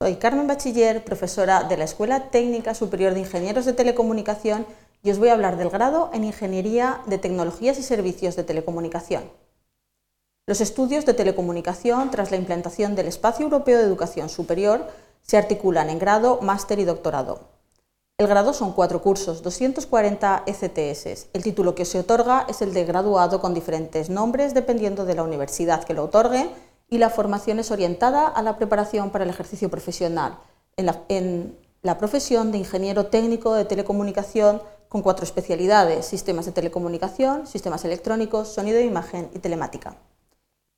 Soy Carmen Bachiller, profesora de la Escuela Técnica Superior de Ingenieros de Telecomunicación y os voy a hablar del grado en Ingeniería de Tecnologías y Servicios de Telecomunicación. Los estudios de telecomunicación tras la implantación del Espacio Europeo de Educación Superior se articulan en grado, máster y doctorado. El grado son cuatro cursos, 240 ECTS. El título que se otorga es el de graduado con diferentes nombres dependiendo de la universidad que lo otorgue y la formación es orientada a la preparación para el ejercicio profesional en la, profesión de ingeniero técnico de telecomunicación con cuatro especialidades, sistemas de telecomunicación, sistemas electrónicos, sonido imagen y telemática.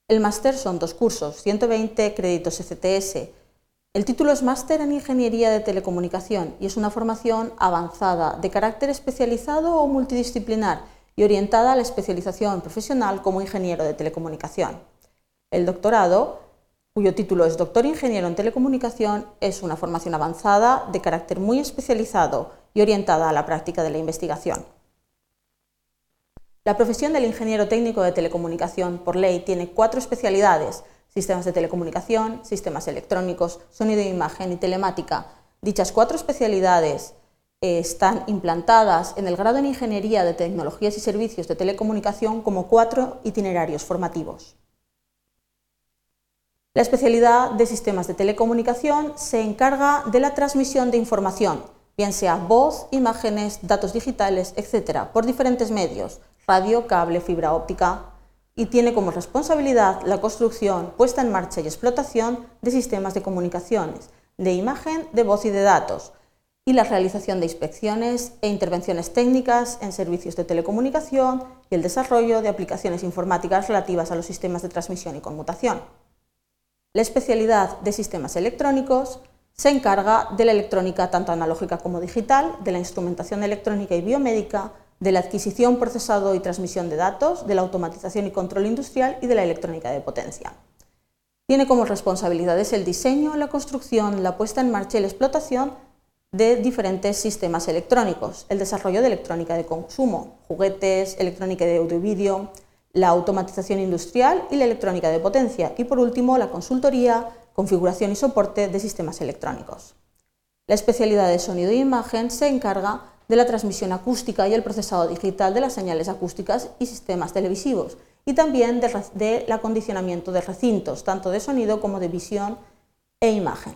El máster son dos cursos, 120 créditos ECTS. El título es máster en ingeniería de telecomunicación y es una formación avanzada de carácter especializado o multidisciplinar y orientada a la especialización profesional como ingeniero de telecomunicación. El doctorado, cuyo título es Doctor Ingeniero en Telecomunicación, es una formación avanzada de carácter muy especializado y orientada a la práctica de la investigación. La profesión del ingeniero técnico de telecomunicación por ley tiene cuatro especialidades, sistemas de telecomunicación, sistemas electrónicos, sonido e imagen y telemática. Dichas cuatro especialidades eh, están implantadas en el grado en Ingeniería de Tecnologías y Servicios de Telecomunicación como cuatro itinerarios formativos. La especialidad de sistemas de telecomunicación se encarga de la transmisión de información, bien sea voz, imágenes, datos digitales, etc., por diferentes medios, radio, cable, fibra óptica, y tiene como responsabilidad la construcción, puesta en marcha y explotación de sistemas de comunicaciones, de imagen, de voz y de datos, y la realización de inspecciones e intervenciones técnicas en servicios de telecomunicación y el desarrollo de aplicaciones informáticas relativas a los sistemas de transmisión y conmutación. La especialidad de sistemas electrónicos se encarga de la electrónica tanto analógica como digital, de la instrumentación electrónica y biomédica, de la adquisición, procesado y transmisión de datos, de la automatización y control industrial y de la electrónica de potencia. Tiene como responsabilidades el diseño, la construcción, la puesta en marcha y la explotación de diferentes sistemas electrónicos, el desarrollo de electrónica de consumo, juguetes, electrónica de audio y vídeo, la automatización industrial y la electrónica de potencia y por último la consultoría, configuración y soporte de sistemas electrónicos. La especialidad de sonido e imagen se encarga de la transmisión acústica y el procesado digital de las señales acústicas y sistemas televisivos y también del acondicionamiento de recintos, tanto de sonido como de visión e imagen.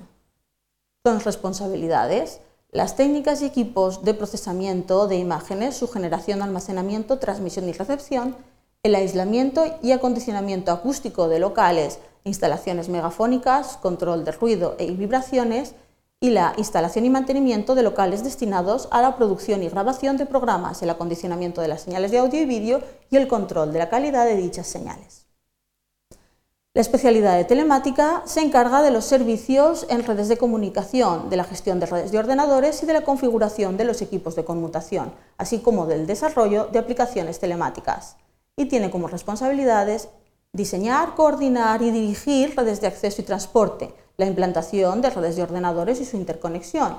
Son responsabilidades las técnicas y equipos de procesamiento de imágenes, su generación, almacenamiento, transmisión y recepción, el aislamiento y acondicionamiento acústico de locales, instalaciones megafónicas, control de ruido e vibraciones y la instalación y mantenimiento de locales destinados a la producción y grabación de programas, el acondicionamiento de las señales de audio y vídeo y el control de la calidad de dichas señales. La especialidad de telemática se encarga de los servicios en redes de comunicación, de la gestión de redes de ordenadores y de la configuración de los equipos de conmutación, así como del desarrollo de aplicaciones telemáticas y tiene como responsabilidades diseñar, coordinar y dirigir redes de acceso y transporte, la implantación de redes de ordenadores y su interconexión,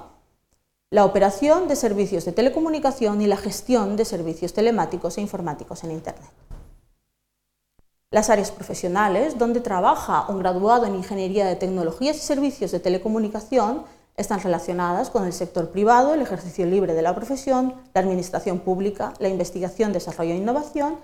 la operación de servicios de telecomunicación y la gestión de servicios telemáticos e informáticos en Internet. Las áreas profesionales donde trabaja un graduado en Ingeniería de Tecnologías y Servicios de Telecomunicación están relacionadas con el sector privado, el ejercicio libre de la profesión, la administración pública, la investigación, desarrollo e innovación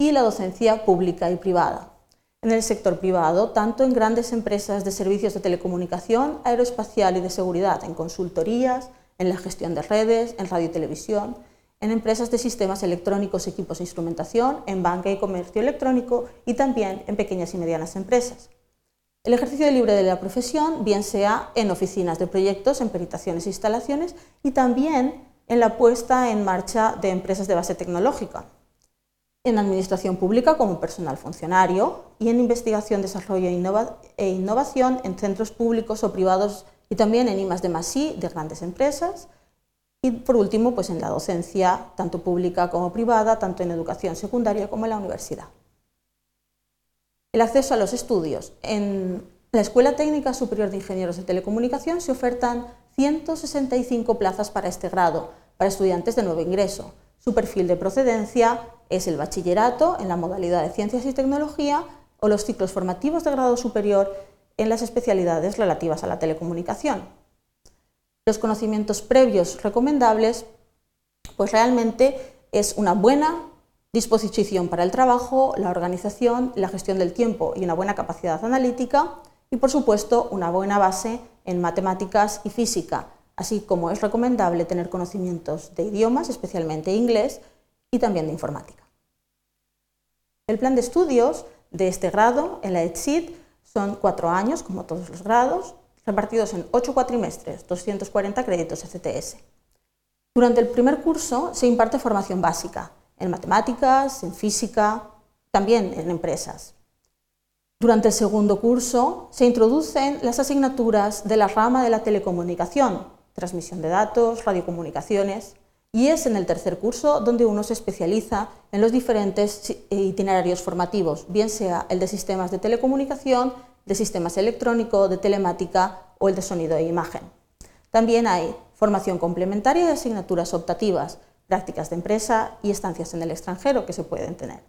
y la docencia pública y privada. En el sector privado, tanto en grandes empresas de servicios de telecomunicación, aeroespacial y de seguridad, en consultorías, en la gestión de redes, en radio y televisión, en empresas de sistemas electrónicos, equipos e instrumentación, en banca y comercio electrónico y también en pequeñas y medianas empresas. El ejercicio libre de la profesión, bien sea en oficinas de proyectos, en peritaciones e instalaciones y también en la puesta en marcha de empresas de base tecnológica, en administración pública como personal funcionario y en investigación, desarrollo e, innovación en centros públicos o privados y también en I+D+, I de grandes empresas. Y por último, pues en la docencia, tanto pública como privada, tanto en educación secundaria como en la universidad. El acceso a los estudios. En la Escuela Técnica Superior de Ingenieros de Telecomunicación se ofertan 165 plazas para este grado, para estudiantes de nuevo ingreso. Su perfil de procedencia es el bachillerato en la modalidad de ciencias y tecnología o los ciclos formativos de grado superior en las especialidades relativas a la telecomunicación. Los conocimientos previos recomendables, pues realmente es una buena disposición para el trabajo, la organización, la gestión del tiempo y una buena capacidad analítica y, por supuesto, una buena base en matemáticas y física, así como es recomendable tener conocimientos de idiomas, especialmente inglés, y también de informática. El plan de estudios de este grado en la ETSID son cuatro años, como todos los grados, repartidos en ocho cuatrimestres, 240 créditos ECTS. Durante el primer curso se imparte formación básica en matemáticas, en física, también en empresas. Durante el segundo curso se introducen las asignaturas de la rama de la telecomunicación, transmisión de datos, radiocomunicaciones, y es en el tercer curso donde uno se especializa en los diferentes itinerarios formativos, bien sea el de sistemas de telecomunicación, de sistemas electrónicos, de telemática o el de sonido e imagen. También hay formación complementaria de asignaturas optativas, prácticas de empresa y estancias en el extranjero que se pueden tener.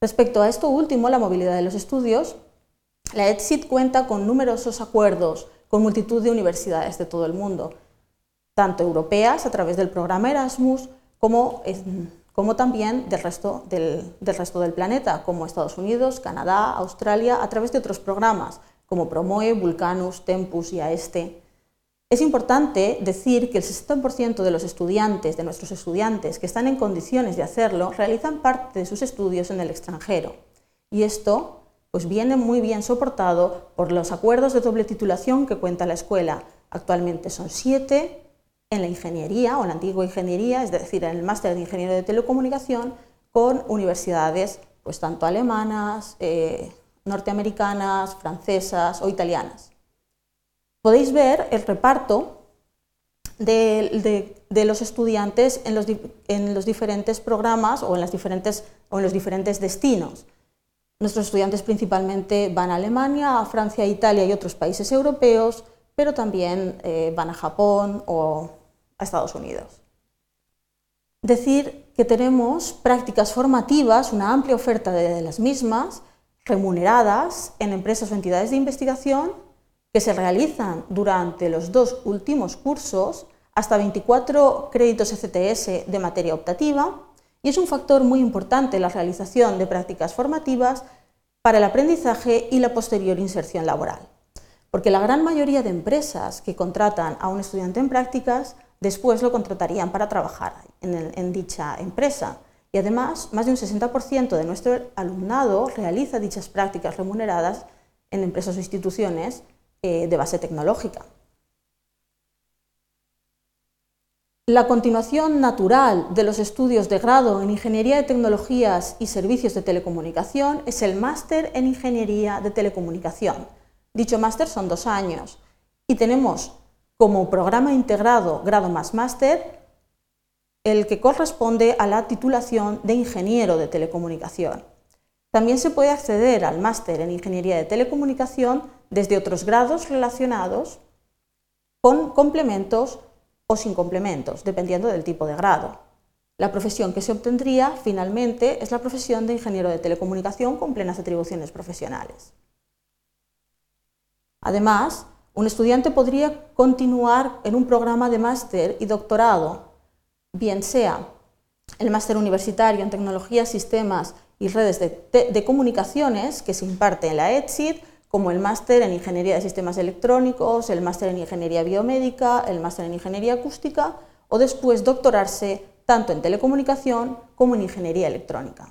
Respecto a esto último, la movilidad de los estudios, la ETSIT cuenta con numerosos acuerdos con multitud de universidades de todo el mundo, tanto europeas a través del programa Erasmus como, como también del resto del, del resto del planeta, como Estados Unidos, Canadá, Australia, a través de otros programas como Promoe, Vulcanus, Tempus y AESTE. Es importante decir que el 60% de los estudiantes, de nuestros estudiantes que están en condiciones de hacerlo, realizan parte de sus estudios en el extranjero. Y esto pues viene muy bien soportado por los acuerdos de doble titulación que cuenta la escuela. Actualmente son siete en la ingeniería o en la antigua ingeniería, es decir, en el máster de ingeniero de telecomunicación, con universidades pues tanto alemanas, eh, norteamericanas, francesas o italianas podéis ver el reparto de, los estudiantes en los, diferentes programas o en, los diferentes destinos. Nuestros estudiantes principalmente van a Alemania, a Francia, a Italia y otros países europeos, pero también eh, van a Japón o a Estados Unidos. Decir que tenemos prácticas formativas, una amplia oferta de las mismas, remuneradas en empresas o entidades de investigación que se realizan durante los dos últimos cursos, hasta 24 créditos ECTS de materia optativa, y es un factor muy importante la realización de prácticas formativas para el aprendizaje y la posterior inserción laboral. Porque la gran mayoría de empresas que contratan a un estudiante en prácticas después lo contratarían para trabajar en, dicha empresa. Y además, más de un 60% de nuestro alumnado realiza dichas prácticas remuneradas en empresas o instituciones eh, de base tecnológica. La continuación natural de los estudios de grado en Ingeniería de Tecnologías y Servicios de Telecomunicación es el máster en Ingeniería de Telecomunicación. Dicho máster son dos años y tenemos como programa integrado grado más máster el que corresponde a la titulación de Ingeniero de Telecomunicación. También se puede acceder al máster en Ingeniería de Telecomunicación desde otros grados relacionados con complementos o sin complementos, dependiendo del tipo de grado. La profesión que se obtendría finalmente es la profesión de ingeniero de telecomunicación con plenas atribuciones profesionales. Además, un estudiante podría continuar en un programa de máster y doctorado, bien sea el máster universitario en tecnologías, sistemas y redes de, de comunicaciones que se imparte en la ETSID como el máster en Ingeniería de Sistemas Electrónicos, el máster en Ingeniería Biomédica, el máster en Ingeniería Acústica o después doctorarse tanto en Telecomunicación como en Ingeniería Electrónica.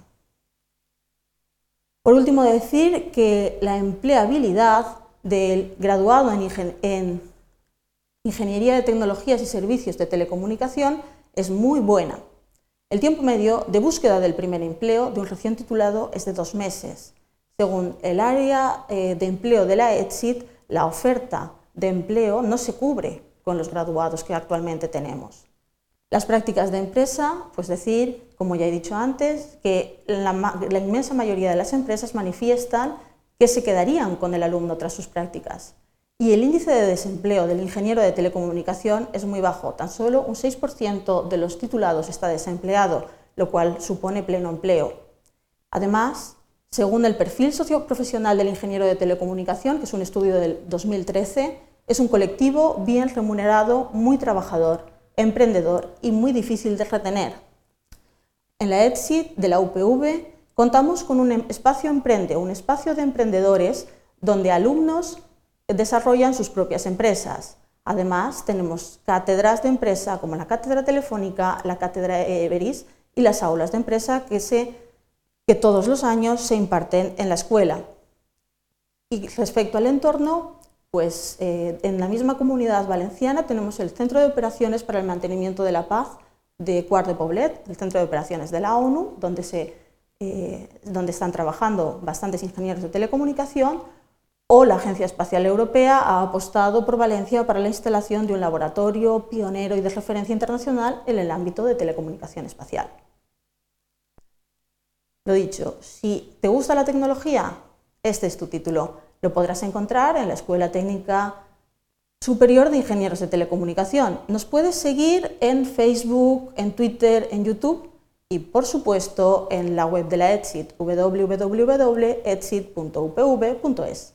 Por último, decir que la empleabilidad del graduado en, en Ingeniería de Tecnologías y Servicios de Telecomunicación es muy buena. El tiempo medio de búsqueda del primer empleo de un recién titulado es de dos meses según el área eh, de empleo de la ETSIT, la oferta de empleo no se cubre con los graduados que actualmente tenemos. Las prácticas de empresa, pues decir, como ya he dicho antes, que la inmensa mayoría de las empresas manifiestan que se quedarían con el alumno tras sus prácticas. Y el índice de desempleo del ingeniero de telecomunicación es muy bajo, tan solo un 6% de los titulados está desempleado, lo cual supone pleno empleo. Además, Según el perfil socioprofesional del ingeniero de telecomunicación, que es un estudio del 2013, es un colectivo bien remunerado, muy trabajador, emprendedor y muy difícil de retener. En la ETSIT de la UPV contamos con un espacio Emprende, un espacio de emprendedores donde alumnos desarrollan sus propias empresas. Además, tenemos cátedras de empresa como la cátedra telefónica, la cátedra Everis y las aulas de empresa que, que todos los años se imparten en la escuela. Y respecto al entorno, pues eh, en la misma comunidad valenciana tenemos el Centro de Operaciones para el Mantenimiento de la Paz de Cuart de Poblet, el Centro de Operaciones de la ONU, donde, se, eh, donde están trabajando bastantes ingenieros de telecomunicación, o la Agencia Espacial Europea ha apostado por Valencia para la instalación de un laboratorio pionero y de referencia internacional en el ámbito de telecomunicación espacial. Lo dicho, si te gusta la tecnología, este es tu título. Lo podrás encontrar en la Escuela Técnica Superior de Ingenieros de Telecomunicación. Nos puedes seguir en Facebook, en Twitter, en YouTube y por supuesto en la web de la ETSIT www.etsit.upv.es.